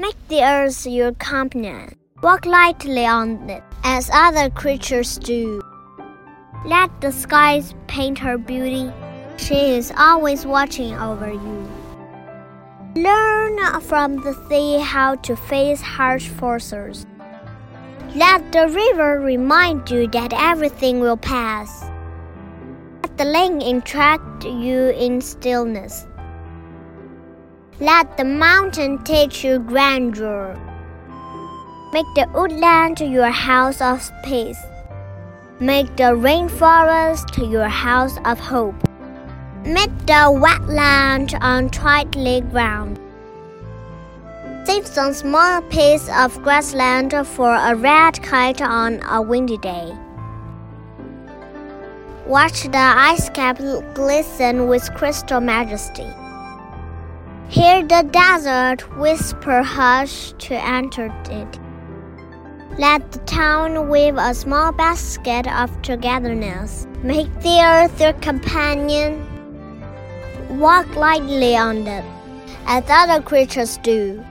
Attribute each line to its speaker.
Speaker 1: Make the earth your companion. Walk lightly on it, as other creatures do. Let the skies paint her beauty. She is always watching over you. Learn from the sea how to face harsh forces. Let the river remind you that everything will pass. Let the lake instruct you in stillness. Let the mountain teach you grandeur. Make the woodland your house of peace. Make the rainforest your house of hope. Make the wetland untrodden ground. Save some small piece of grassland for a red kite on a windy day. Watch the ice cap glisten with crystal majesty. Hear the desert whisper hush to enter it. Let the town weave a small basket of togetherness. Make the earth your companion. Walk lightly on it, as other creatures do.